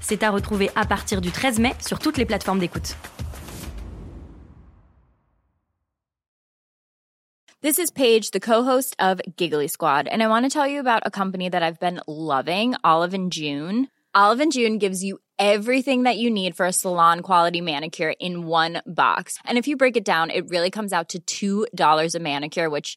C'est à retrouver à partir du 13 mai sur toutes les plateformes d'écoute. This is Paige, the co-host of Giggly Squad, and I want to tell you about a company that I've been loving, Olive and June. Olive and June gives you everything that you need for a salon quality manicure in one box. And if you break it down, it really comes out to $2 a manicure, which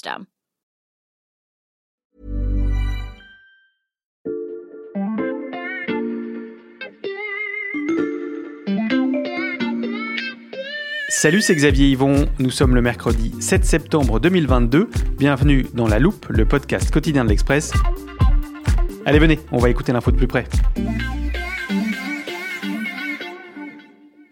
Salut, c'est Xavier Yvon. Nous sommes le mercredi 7 septembre 2022. Bienvenue dans La Loupe, le podcast quotidien de l'Express. Allez, venez, on va écouter l'info de plus près.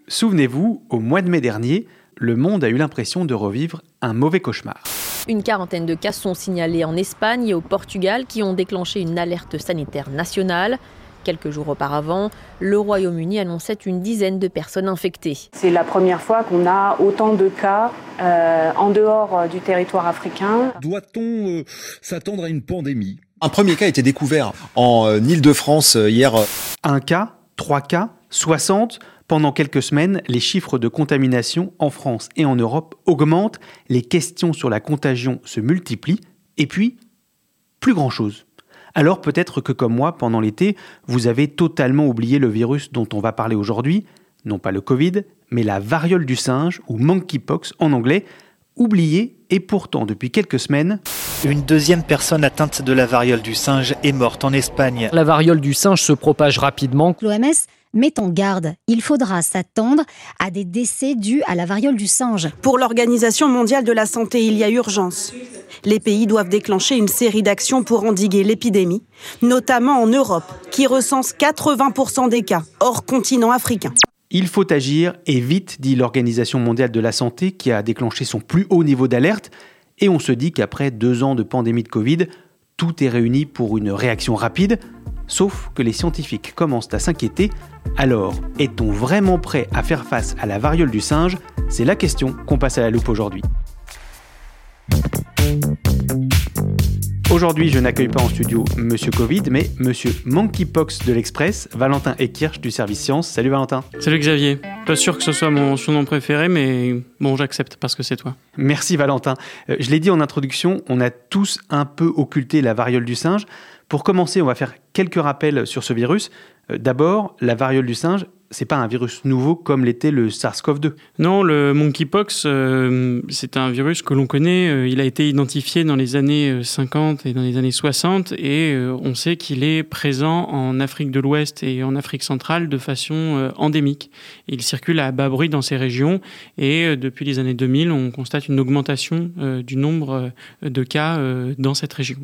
Souvenez-vous, au mois de mai dernier, le monde a eu l'impression de revivre un mauvais cauchemar. Une quarantaine de cas sont signalés en Espagne et au Portugal qui ont déclenché une alerte sanitaire nationale. Quelques jours auparavant, le Royaume-Uni annonçait une dizaine de personnes infectées. C'est la première fois qu'on a autant de cas euh, en dehors du territoire africain. Doit-on euh, s'attendre à une pandémie? Un premier cas a été découvert en euh, Île-de-France euh, hier. Un cas, trois cas, 60 pendant quelques semaines, les chiffres de contamination en France et en Europe augmentent, les questions sur la contagion se multiplient, et puis, plus grand-chose. Alors peut-être que comme moi, pendant l'été, vous avez totalement oublié le virus dont on va parler aujourd'hui, non pas le Covid, mais la variole du singe, ou monkeypox en anglais, oublié et pourtant depuis quelques semaines... Une deuxième personne atteinte de la variole du singe est morte en Espagne. La variole du singe se propage rapidement. L'OMS met en garde. Il faudra s'attendre à des décès dus à la variole du singe. Pour l'Organisation mondiale de la santé, il y a urgence. Les pays doivent déclencher une série d'actions pour endiguer l'épidémie, notamment en Europe, qui recense 80% des cas, hors continent africain. Il faut agir et vite, dit l'Organisation mondiale de la santé, qui a déclenché son plus haut niveau d'alerte. Et on se dit qu'après deux ans de pandémie de Covid, tout est réuni pour une réaction rapide. Sauf que les scientifiques commencent à s'inquiéter. Alors, est-on vraiment prêt à faire face à la variole du singe? C'est la question qu'on passe à la loupe aujourd'hui. Aujourd'hui, je n'accueille pas en studio Monsieur Covid, mais Monsieur Monkeypox de l'Express, Valentin Ekirch du service Science. Salut Valentin. Salut Xavier. Pas sûr que ce soit mon surnom préféré, mais bon, j'accepte parce que c'est toi. Merci Valentin. Euh, je l'ai dit en introduction, on a tous un peu occulté la variole du singe. Pour commencer, on va faire quelques rappels sur ce virus. Euh, D'abord, la variole du singe, c'est pas un virus nouveau comme l'était le SARS-CoV-2. Non, le monkeypox, euh, c'est un virus que l'on connaît. Euh, il a été identifié dans les années 50 et dans les années 60 et on sait qu'il est présent en Afrique de l'Ouest et en Afrique centrale de façon endémique. Il circule à bas bruit dans ces régions et depuis les années 2000, on constate une augmentation du nombre de cas dans cette région.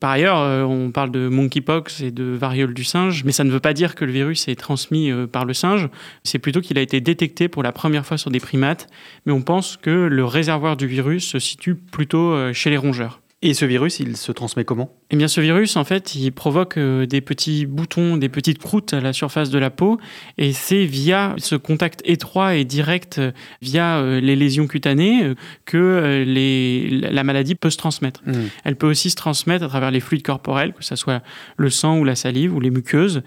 Par ailleurs, euh, on parle de monkeypox et de variole du singe, mais ça ne veut pas dire que le virus est transmis euh, par le singe. C'est plutôt qu'il a été détecté pour la première fois sur des primates, mais on pense que le réservoir du virus se situe plutôt euh, chez les rongeurs. Et ce virus, il se transmet comment? Eh bien, ce virus, en fait, il provoque euh, des petits boutons, des petites croûtes à la surface de la peau, et c'est via ce contact étroit et direct, euh, via euh, les lésions cutanées, que les, la maladie peut se transmettre. Mmh. Elle peut aussi se transmettre à travers les fluides corporels, que ce soit le sang ou la salive ou les muqueuses.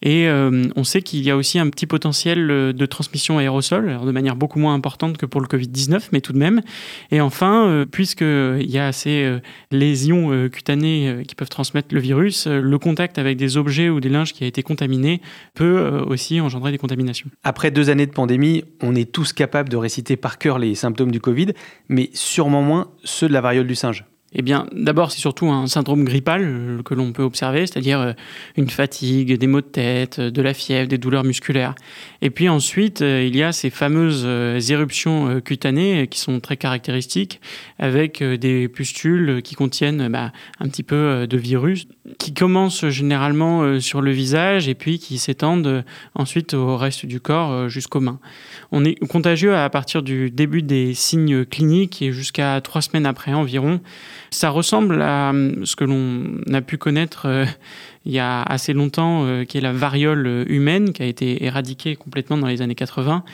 Et euh, on sait qu'il y a aussi un petit potentiel de transmission aérosol, alors de manière beaucoup moins importante que pour le Covid-19, mais tout de même. Et enfin, puisqu'il y a ces euh, lésions cutanées qui peuvent transmettre le virus, le contact avec des objets ou des linges qui a été contaminé peut aussi engendrer des contaminations. Après deux années de pandémie, on est tous capables de réciter par cœur les symptômes du Covid, mais sûrement moins ceux de la variole du singe. Eh bien, d'abord, c'est surtout un syndrome grippal euh, que l'on peut observer, c'est-à-dire euh, une fatigue, des maux de tête, euh, de la fièvre, des douleurs musculaires. Et puis ensuite, il y a ces fameuses éruptions cutanées qui sont très caractéristiques, avec des pustules qui contiennent bah, un petit peu de virus, qui commencent généralement sur le visage et puis qui s'étendent ensuite au reste du corps jusqu'aux mains. On est contagieux à partir du début des signes cliniques et jusqu'à trois semaines après environ. Ça ressemble à euh, ce que l'on a pu connaître euh, il y a assez longtemps, euh, qui est la variole humaine, qui a été éradiquée complètement dans les années 80,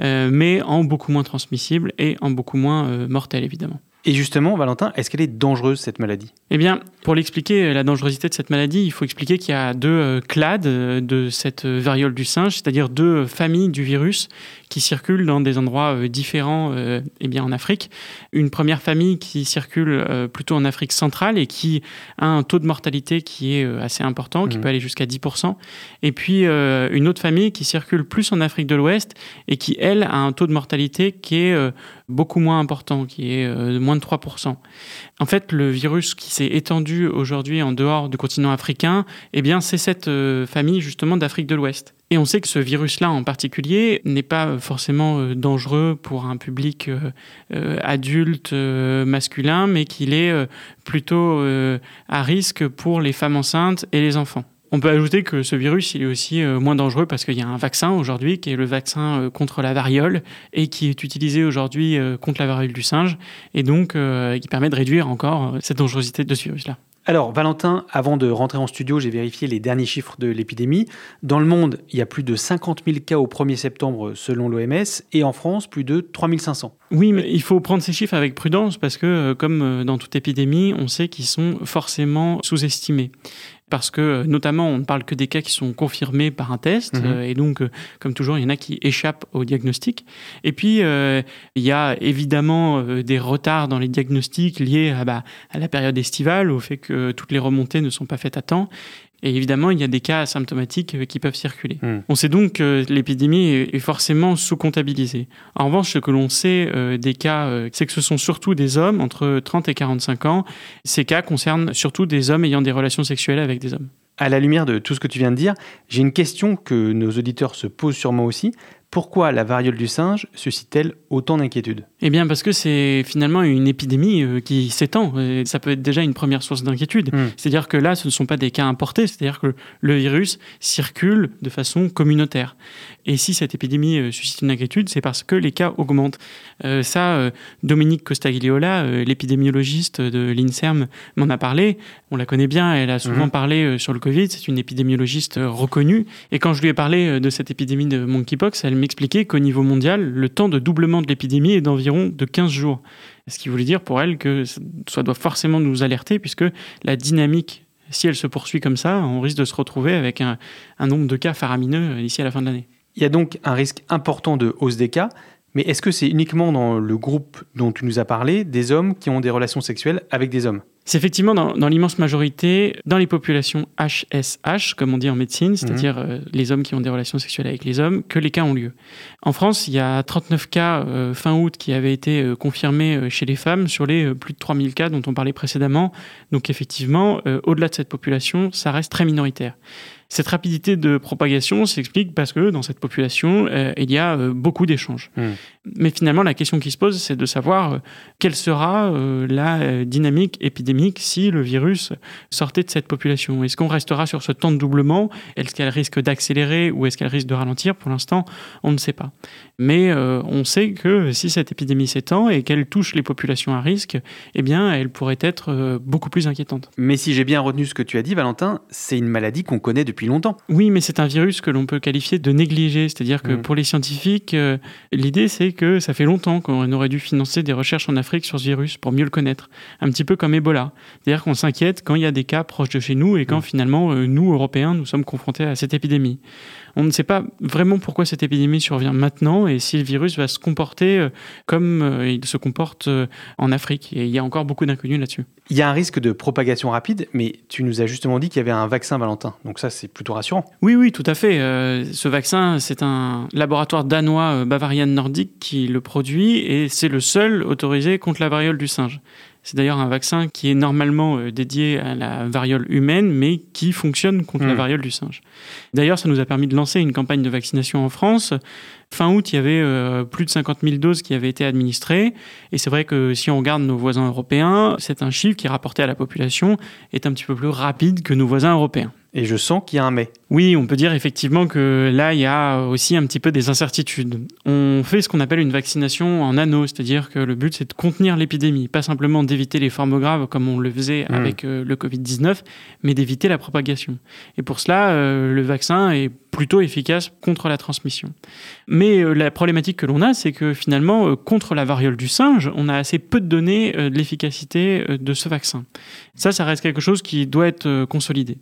mais en beaucoup moins transmissible et en beaucoup moins mortelle, évidemment. Et justement, Valentin, est-ce qu'elle est dangereuse, cette maladie? Eh bien, pour l'expliquer, la dangerosité de cette maladie, il faut expliquer qu'il y a deux clades de cette variole du singe, c'est-à-dire deux familles du virus qui circulent dans des endroits différents eh bien, en Afrique. Une première famille qui circule plutôt en Afrique centrale et qui a un taux de mortalité qui est assez important, qui mmh. peut aller jusqu'à 10%. Et puis une autre famille qui circule plus en Afrique de l'Ouest et qui, elle, a un taux de mortalité qui est beaucoup moins important, qui est de moins de 3%. En fait, le virus qui s'est étendu aujourd'hui en dehors du continent africain, eh bien, c'est cette euh, famille justement d'Afrique de l'Ouest. Et on sait que ce virus-là en particulier n'est pas forcément euh, dangereux pour un public euh, adulte masculin, mais qu'il est plutôt à risque pour les femmes enceintes et les enfants. On peut ajouter que ce virus, est aussi euh, moins dangereux parce qu'il y a un vaccin aujourd'hui qui est le vaccin euh, contre la variole et qui est utilisé aujourd'hui euh, contre la variole du singe et donc qui permet de réduire encore cette dangerosité de ce virus-là. Alors, Valentin, avant de rentrer en studio, j'ai vérifié les derniers chiffres de l'épidémie. Dans le monde, il y a plus de 50 000 cas au 1er septembre selon l'OMS et en France, plus de 3 500. Oui, mais il faut prendre ces chiffres avec prudence parce que, comme dans toute épidémie, on sait qu'ils sont forcément sous-estimés parce que notamment on ne parle que des cas qui sont confirmés par un test mhm. euh, et donc euh, comme toujours il y en a qui échappent au diagnostic et puis euh, il y a évidemment des retards dans les diagnostics liés à, bah, à la période estivale au fait que toutes les remontées ne sont pas faites à temps et évidemment, il y a des cas asymptomatiques euh, qui peuvent circuler. Hmm. On sait donc que l'épidémie est forcément sous-comptabilisée. En revanche, ce que l'on sait euh, des cas, euh, c'est que ce sont surtout des hommes entre 30 et 45 ans. Ces cas concernent surtout des hommes ayant des relations sexuelles avec des hommes. À la lumière de tout ce que tu viens de dire, j'ai une question que nos auditeurs se posent sûrement aussi. Pourquoi la variole du singe suscite-t-elle autant d'inquiétudes Eh bien parce que c'est finalement une épidémie euh, qui s'étend. Ça peut être déjà une première source d'inquiétude. Hmm. C'est-à-dire que là, ce ne sont pas des cas importés, c'est-à-dire que le virus circule de façon communautaire. Et si cette épidémie euh, suscite une inquiétude, c'est parce que les cas augmentent. Euh, ça, Dominique Costagliola, l'épidémiologiste de l'INSERM, m'en a parlé. On la connaît bien, elle a souvent hmm. parlé sur le Covid, c'est une épidémiologiste reconnue. Et quand je lui ai parlé de cette épidémie de monkeypox, elle m'expliquait qu'au niveau mondial, le temps de doublement de l'épidémie est d'environ de 15 jours. Ce qui voulait dire pour elle que ça doit forcément nous alerter, puisque la dynamique, si elle se poursuit comme ça, on risque de se retrouver avec un, un nombre de cas faramineux d'ici à la fin de l'année. Il y a donc un risque important de hausse des cas, mais est-ce que c'est uniquement dans le groupe dont tu nous as parlé des hommes qui ont des relations sexuelles avec des hommes? C'est effectivement dans, l'immense majorité, dans les populations HSH, comme on dit en médecine, c'est-à-dire mhm. euh, les hommes qui ont des relations sexuelles avec les hommes, que les cas ont lieu. En France, il y a 39 cas euh, fin août qui avaient été euh, confirmés chez les femmes sur les plus de 3000 cas dont on parlait précédemment. Donc effectivement, au-delà de cette population, ça reste très minoritaire. Cette rapidité de propagation s'explique parce que dans cette population, euh, il y a euh, beaucoup d'échanges. Hmm. Mais finalement, la question qui se pose, c'est de savoir euh, quelle sera la dynamique épidémique si le virus sortait de cette population. Est-ce qu'on restera sur ce temps de doublement? Est-ce qu'elle risque d'accélérer ou est-ce qu'elle risque de ralentir? Pour l'instant, on ne sait pas. Mais on sait que si cette épidémie s'étend et qu'elle touche les populations à risque, eh bien, elle pourrait être beaucoup plus inquiétante. Mais si j'ai bien retenu ce que tu as dit, Valentin, c'est une maladie qu'on connaît depuis longtemps. Oui, mais c'est un virus que l'on peut qualifier de négligé. C'est-à-dire que mm. pour les scientifiques, euh, l'idée c'est que ça fait longtemps qu'on aurait dû financer des recherches en Afrique sur ce virus pour mieux le connaître. Un petit peu comme Ebola. C'est-à-dire qu'on s'inquiète quand il y a des cas proches de chez nous et quand mm. finalement, euh, nous, Européens, nous sommes confrontés à cette épidémie. On ne sait pas vraiment pourquoi cette épidémie survient maintenant et si le virus va se comporter euh, comme euh, il se comporte euh, en Afrique. Et il y a encore beaucoup d'inconnus là-dessus. Il y a un risque de propagation rapide, mais tu nous as justement dit qu'il y avait un vaccin, Valentin. Donc ça, c'est plutôt rassurant. Oui, oui, tout à fait. ce vaccin, c'est un laboratoire danois Bavarian Nordic qui le produit et c'est le seul autorisé contre la variole du singe. C'est d'ailleurs un vaccin qui est normalement euh, dédié à la variole humaine, mais qui fonctionne contre la hmm. variole du singe. D'ailleurs, ça nous a permis de lancer une campagne de vaccination en France. Fin août, il y avait euh, plus de 50 000 doses qui avaient été administrées. Et c'est vrai que si on regarde nos voisins européens, c'est un chiffre qui, rapporté à la population, est un petit peu plus rapide que nos voisins européens. Et je sens qu'il y a un mais. Oui, on peut dire effectivement que là, il y a aussi un petit peu des incertitudes. On fait ce qu'on appelle une vaccination en anneau, c'est-à-dire que le but, c'est de contenir l'épidémie, pas simplement d'éviter les formes graves comme on le faisait hmm. avec euh, le Covid-19, mais d'éviter la propagation. Et pour cela, euh, le vaccin est plutôt efficace contre la transmission. Mais euh, la problématique que l'on a, c'est que finalement, contre la variole du singe, on a assez peu de données de l'efficacité de ce vaccin. Ça, ça reste quelque chose qui doit être consolidé.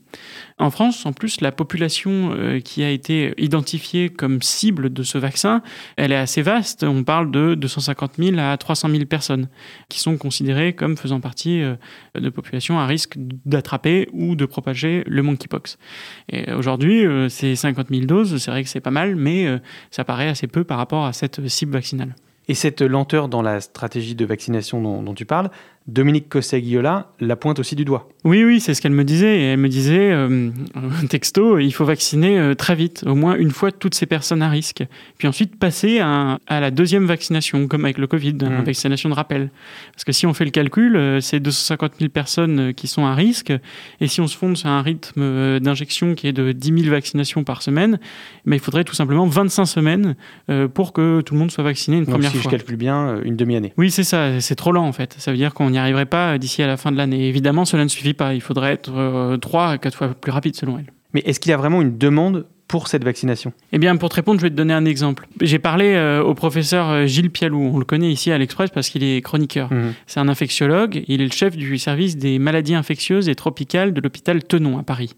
En France, en plus, la population euh, qui a été identifiée comme cible de ce vaccin, elle est assez vaste. On parle de 250 000 à 300 000 personnes qui sont considérées comme faisant partie euh, de populations à risque d'attraper ou de propager le monkeypox. Et aujourd'hui, euh, ces 50 000 doses, c'est vrai que c'est pas mal, mais ça paraît assez peu par rapport à cette cible vaccinale. Et cette lenteur dans la stratégie de vaccination dont, dont tu parles, Dominique Cosset-Guilliola la pointe aussi du doigt. Oui, oui, c'est ce qu'elle me disait. Et elle me disait, euh, texto, il faut vacciner euh, très vite, au moins une fois toutes ces personnes à risque. Puis ensuite passer à, la deuxième vaccination, comme avec le Covid, une mmh. vaccination de rappel. Parce que si on fait le calcul, euh, c'est 250 000 personnes qui sont à risque. Et si on se fonde sur un rythme d'injection qui est de 10 000 vaccinations par semaine, mais il faudrait tout simplement 25 semaines pour que tout le monde soit vacciné une Donc, première si je calcule bien, une demi-année. Oui, c'est ça. C'est trop lent en fait. Ça veut dire qu'on n'y arriverait pas d'ici à la fin de l'année. Évidemment, cela ne suffit pas. Il faudrait être euh, trois à quatre fois plus rapide selon elle. Mais est-ce qu'il y a vraiment une demande pour cette vaccination? Eh bien, pour te répondre, je vais te donner un exemple. J'ai parlé euh, au professeur euh, Gilles Pialou. On le connaît ici à l'Express parce qu'il est chroniqueur. Mhm. C'est un infectiologue. Il est le chef du service des maladies infectieuses et tropicales de l'hôpital Tenon à Paris.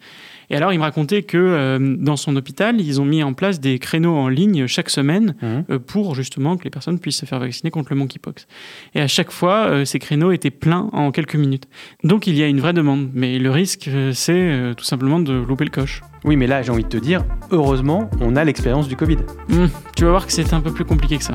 Et alors, il me racontait que euh, dans son hôpital, ils ont mis en place des créneaux en ligne chaque semaine mhm. euh, pour justement que les personnes puissent se faire vacciner contre le monkeypox. Et à chaque fois, euh, ces créneaux étaient pleins en quelques minutes. Donc, il y a une vraie demande. Mais le risque, c'est tout simplement de louper le coche. Oui, mais là, j'ai envie de te dire, heureusement, on a l'expérience du Covid. Mmh, tu vas voir que c'est un peu plus compliqué que ça.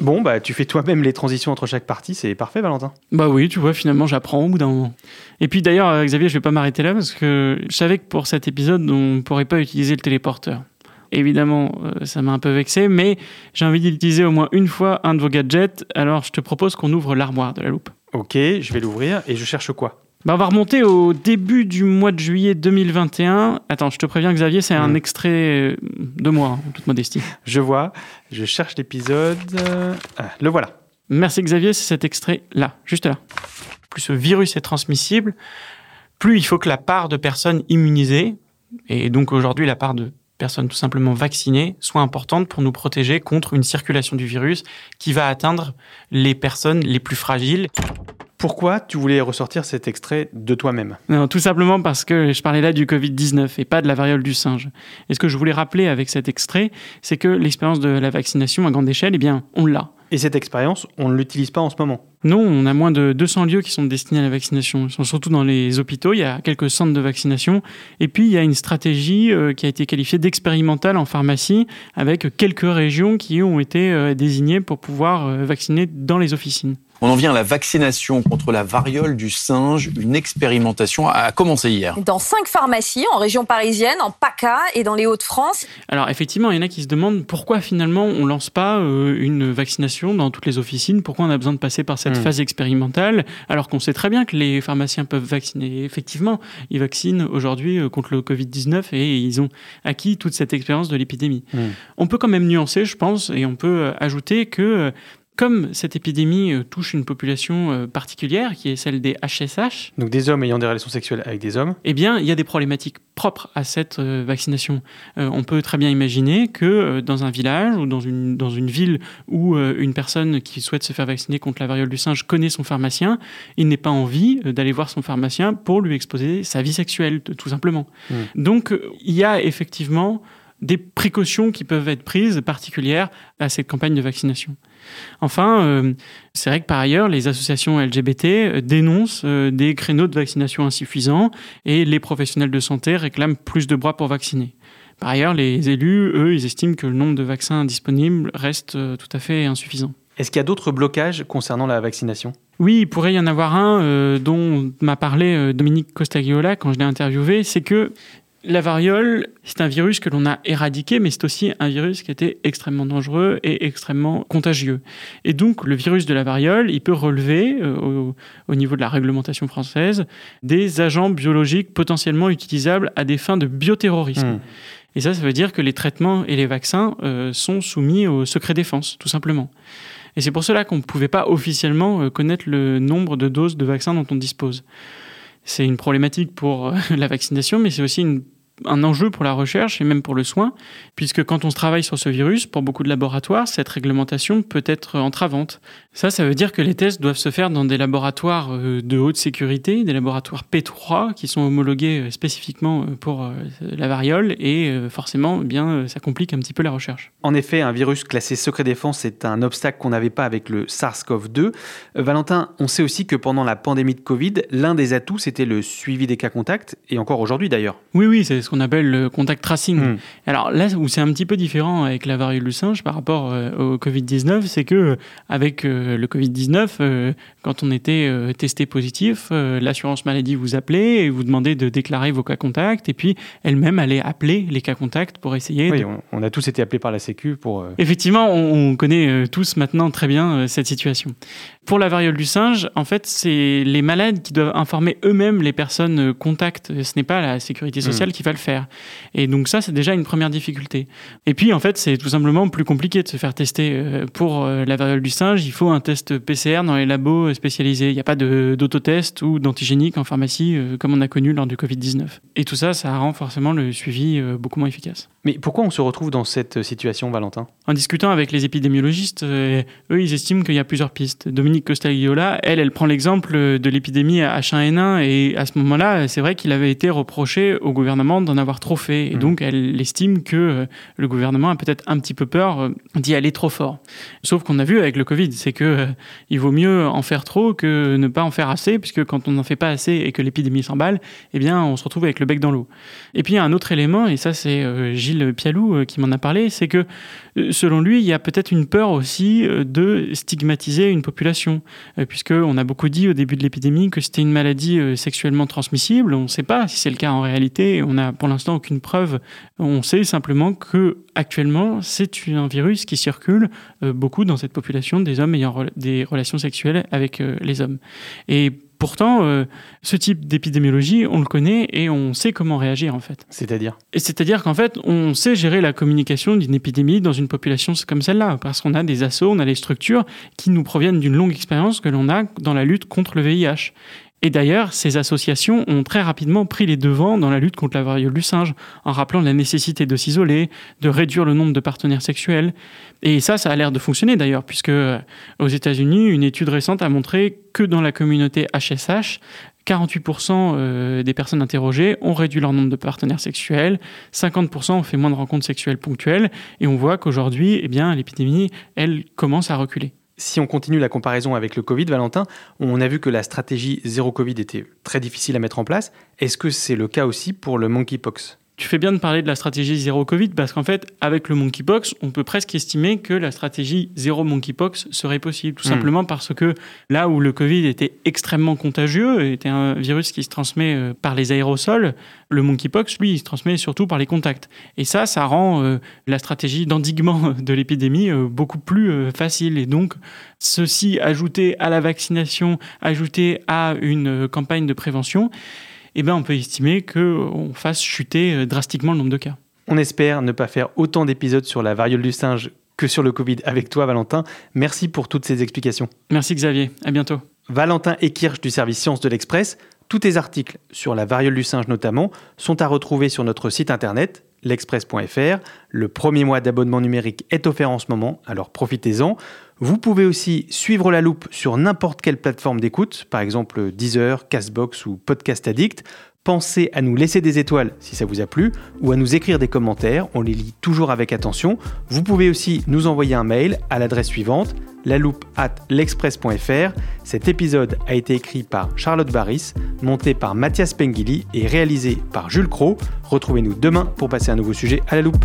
Bon, bah, tu fais toi-même les transitions entre chaque partie, c'est parfait, Valentin. Bah oui, tu vois, finalement, j'apprends au bout d'un moment. Et puis d'ailleurs, euh, Xavier, je vais pas m'arrêter là parce que je savais que pour cet épisode, on pourrait pas utiliser le téléporteur. Évidemment, euh, ça m'a un peu vexé, mais j'ai envie d'utiliser au moins une fois un de vos gadgets, alors je te propose qu'on ouvre l'armoire de la loupe. Ok, je vais l'ouvrir et je cherche quoi? Bah, on va remonter au début du mois de juillet 2021. Attends, je te préviens, Xavier, c'est un hmm. extrait euh, de moi, en toute modestie. Je vois, je cherche l'épisode. Ah, le voilà. Merci Xavier, c'est cet extrait-là, juste là. Plus ce virus est transmissible, plus il faut que la part de personnes immunisées, et donc aujourd'hui la part de personnes tout simplement vaccinées, soit importante pour nous protéger contre une circulation du virus qui va atteindre les personnes les plus fragiles. Pourquoi tu voulais ressortir cet extrait de toi-même Non, tout simplement parce que je parlais là du Covid-19 et pas de la variole du singe. Et ce que je voulais rappeler avec cet extrait, c'est que l'expérience de la vaccination à grande échelle, eh bien, on l'a. Et cette expérience, on ne l'utilise pas en ce moment Non, on a moins de 200 lieux qui sont destinés à la vaccination. Ils sont surtout dans les hôpitaux, il y a quelques centres de vaccination. Et puis, il y a une stratégie euh, qui a été qualifiée d'expérimentale en pharmacie, avec quelques régions qui ont été euh, désignées pour pouvoir euh, vacciner dans les officines. On en vient à la vaccination contre la variole du singe. Une expérimentation a commencé hier. Dans cinq pharmacies en région parisienne, en PACA et dans les Hauts-de-France. Alors effectivement, il y en a qui se demandent pourquoi finalement on lance pas euh, une vaccination dans toutes les officines, pourquoi on a besoin de passer par cette Hmm. phase expérimentale, alors qu'on sait très bien que les pharmaciens peuvent vacciner. Effectivement, ils vaccinent aujourd'hui euh, contre le Covid-19 et ils ont acquis toute cette expérience de l'épidémie. Hmm. On peut quand même nuancer, je pense, et on peut euh, ajouter que comme cette épidémie euh, touche une population euh, particulière, qui est celle des HSH, Donc des hommes ayant des relations sexuelles avec des hommes. eh bien, il y a des problématiques propres à cette euh, vaccination. Euh, on peut très bien imaginer que euh, dans un village ou dans une, dans une ville où euh, une personne qui souhaite se faire vacciner contre la variole du singe connaît son pharmacien, il n'est pas envie d'aller voir son pharmacien pour lui exposer sa vie sexuelle, tout simplement. Mm. Donc, il y a effectivement des précautions qui peuvent être prises particulières à cette campagne de vaccination. Enfin, euh, c'est vrai que par ailleurs, les associations LGBT euh, dénoncent euh, des créneaux de vaccination insuffisants et les professionnels de santé réclament plus de bras pour vacciner. Par ailleurs, les élus, eux, ils estiment que le nombre de vaccins disponibles reste euh, tout à fait insuffisant. Est-ce qu'il y a d'autres blocages concernant la vaccination? Oui, il pourrait y en avoir un euh, dont m'a parlé Dominique Costagliola quand je l'ai interviewé, c'est que la variole, c'est un virus que l'on a éradiqué, mais c'est aussi un virus qui était extrêmement dangereux et extrêmement contagieux. Et donc, le virus de la variole, il peut relever, euh, au, au niveau de la réglementation française, des agents biologiques potentiellement utilisables à des fins de bioterrorisme. Hmm. Et ça, ça veut dire que les traitements et les vaccins euh, sont soumis au secret défense, tout simplement. Et c'est pour cela qu'on ne pouvait pas officiellement euh, connaître le nombre de doses de vaccins dont on dispose. C'est une problématique pour euh, la vaccination, mais c'est aussi une- un enjeu pour la recherche et même pour le soin, puisque quand on se travaille sur ce virus, pour beaucoup de laboratoires, cette réglementation peut être entravante. Ça, ça veut dire que les tests doivent se faire dans des laboratoires euh, de haute sécurité, des laboratoires P3 qui sont homologués euh, spécifiquement euh, pour la variole, et forcément, eh bien, ça complique un petit peu la recherche. En effet, un virus classé secret défense est un obstacle qu'on n'avait pas avec le SARS-CoV-2. Euh, Valentin, on sait aussi que pendant la pandémie de Covid, l'un des atouts, c'était le suivi des cas contacts, et encore aujourd'hui d'ailleurs. Oui, oui, c'est ce qu'on appelle le contact tracing. Hmm. Alors là où c'est un petit peu différent avec la variole du singe par rapport euh, au Covid-19, c'est que euh, avec euh, le Covid-19, euh, quand on était testé positif, l'assurance maladie vous appelait et vous demandait de déclarer vos cas contacts et puis elle-même allait appeler les cas contacts pour essayer Oui, de on, on a tous été appelés par la Sécu pour... Effectivement, on, on connaît tous maintenant très bien cette situation. Pour la variole du singe, en fait, c'est les malades qui doivent informer eux-mêmes les personnes euh, contacts. Ce n'est pas la sécurité sociale Mm. qui va le faire. Et donc ça, c'est déjà une première difficulté. Et puis, en fait, c'est tout simplement plus compliqué de se faire tester. Euh, Pour euh, la variole du singe, il faut un test PCR dans les labos spécialisés. Il n'y a pas d'autotest ou d'antigénique en pharmacie comme on a connu lors du Covid-19. Et tout ça, ça rend forcément le suivi beaucoup moins efficace. Mais pourquoi on se retrouve dans cette situation, Valentin? En discutant avec les épidémiologistes, euh, eux, ils estiment qu'il y a plusieurs pistes. Dominique Costagliola, elle, elle prend l'exemple de l'épidémie H1N1 et à ce moment-là, c'est vrai qu'il avait été reproché au gouvernement d'en avoir trop fait. Et Mhm. donc, elle estime que euh, le gouvernement a peut-être un petit peu peur euh, d'y aller trop fort. Sauf qu'on a vu avec le Covid, c'est que euh, il vaut mieux en faire trop que ne pas en faire assez, puisque quand on n'en fait pas assez et que l'épidémie s'emballe, eh bien, on se retrouve avec le bec dans l'eau. Et puis, il y a un autre élément, et ça, c'est euh, Gilles Pialou euh, qui m'en a parlé, c'est que euh, selon lui, il y a peut-être une peur aussi euh, de stigmatiser une population, puisqu'on a beaucoup dit au début de l'épidémie que c'était une maladie sexuellement transmissible. On ne sait pas si c'est le cas en réalité. On n'a pour l'instant aucune preuve. On sait simplement que actuellement, c'est un virus qui circule beaucoup dans cette population des hommes ayant des relations sexuelles avec les hommes. Et pourtant, euh, ce type d'épidémiologie, on le connaît et on sait comment réagir en fait. C'est-à-dire Et c'est-à-dire qu'en fait, on sait gérer la communication d'une épidémie dans une population comme celle-là, parce qu'on a des assos, on a des structures qui nous proviennent d'une longue expérience que l'on a dans la lutte contre le VIH. Et d'ailleurs, ces associations ont très rapidement pris les devants dans la lutte contre la variole du singe, en rappelant la nécessité de s'isoler, de réduire le nombre de partenaires sexuels. Et ça, ça a l'air de fonctionner d'ailleurs, puisque euh, aux États-Unis, une étude récente a montré que dans la communauté HSH, 48% euh, des personnes interrogées ont réduit leur nombre de partenaires sexuels, 50% ont fait moins de rencontres sexuelles ponctuelles, et on voit qu'aujourd'hui, eh bien, l'épidémie, elle commence à reculer. Si on continue la comparaison avec le Covid, Valentin, on a vu que la stratégie zéro Covid était très difficile à mettre en place. Est-ce que c'est le cas aussi pour le monkeypox? Tu fais bien de parler de la stratégie zéro Covid parce qu'en fait, avec le monkeypox, on peut presque estimer que la stratégie zéro monkeypox serait possible. Tout Hmm. simplement parce que là où le Covid était extrêmement contagieux, était un virus qui se transmet euh, par les aérosols, le monkeypox, lui, il se transmet surtout par les contacts. Et ça, ça rend euh, la stratégie d'endiguement de l'épidémie euh, beaucoup plus euh, facile. Et donc, ceci ajouté à la vaccination, ajouté à une campagne de prévention, eh ben, on peut estimer qu'on fasse chuter euh, drastiquement le nombre de cas. On espère ne pas faire autant d'épisodes sur la variole du singe que sur le Covid avec toi, Valentin. Merci pour toutes ces explications. Merci Xavier, à bientôt. Valentin Ekirch du service Sciences de l'Express. Tous tes articles, sur la variole du singe notamment, sont à retrouver sur notre site internet l'express.fr. Le premier mois d'abonnement numérique est offert en ce moment, alors profitez-en. Vous pouvez aussi suivre la loupe sur n'importe quelle plateforme d'écoute, par exemple Deezer, Castbox ou Podcast Addict. Pensez à nous laisser des étoiles si ça vous a plu ou à nous écrire des commentaires, on les lit toujours avec attention. Vous pouvez aussi nous envoyer un mail à l'adresse suivante la loupe at l'express.fr. Cet épisode a été écrit par Charlotte Barris, monté par Mathias Pengili et réalisé par Jules Cro. Retrouvez-nous demain pour passer un nouveau sujet à la loupe.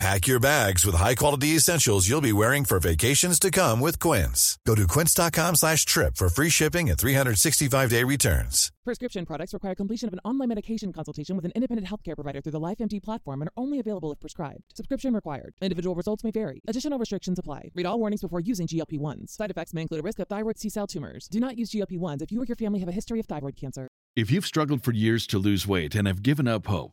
Pack your bags with high-quality essentials you'll be wearing for vacations to come with Quince. Go to quince.com slash trip for free shipping and 365-day returns. Prescription products require completion of an online medication consultation with an independent healthcare provider through the LifeMD platform and are only available if prescribed. Subscription required. Individual results may vary. Additional restrictions apply. Read all warnings before using GLP-1s. Side effects may include a risk of thyroid C-cell tumors. Do not use GLP-1s if you or your family have a history of thyroid cancer. If you've struggled for years to lose weight and have given up hope,